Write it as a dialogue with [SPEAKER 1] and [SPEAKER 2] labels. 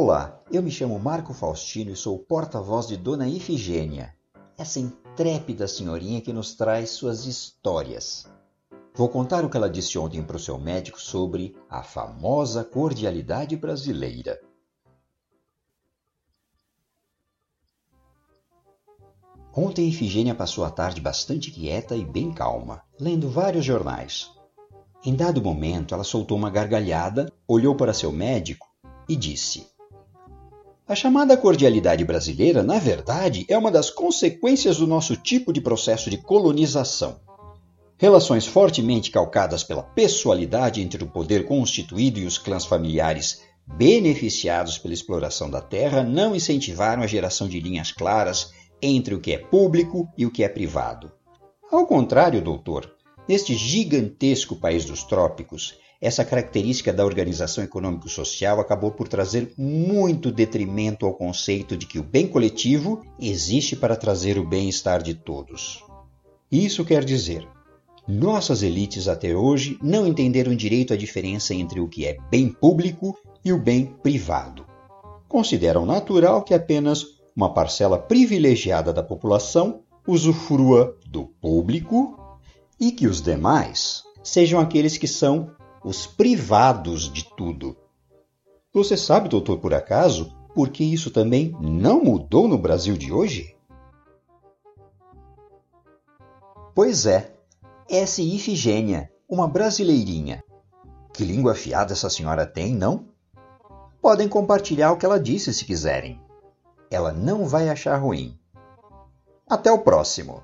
[SPEAKER 1] Olá, eu me chamo Marco Faustino e sou porta-voz de Dona Ifigênia, essa intrépida senhorinha que nos traz suas histórias. Vou contar o que ela disse ontem para o seu médico sobre a famosa cordialidade brasileira. Ontem Ifigênia passou a tarde bastante quieta e bem calma, lendo vários jornais. Em dado momento, ela soltou uma gargalhada, olhou para seu médico e disse: A chamada cordialidade brasileira, na verdade, é uma das consequências do nosso tipo de processo de colonização. Relações fortemente calcadas pela pessoalidade entre o poder constituído e os clãs familiares beneficiados pela exploração da terra não incentivaram a geração de linhas claras entre o que é público e o que é privado. Ao contrário, doutor, neste gigantesco país dos trópicos, essa característica da organização econômico-social acabou por trazer muito detrimento ao conceito de que o bem coletivo existe para trazer o bem-estar de todos. Isso quer dizer, nossas elites até hoje não entenderam direito a diferença entre o que é bem público e o bem privado. Consideram natural que apenas uma parcela privilegiada da população usufrua do público e que os demais sejam aqueles que são os privados de tudo. Você sabe, doutor, por acaso, por que isso também não mudou no Brasil de hoje? Pois é, essa Ifigênia, uma brasileirinha. Que língua afiada essa senhora tem, não? Podem compartilhar o que ela disse se quiserem. Ela não vai achar ruim. Até o próximo!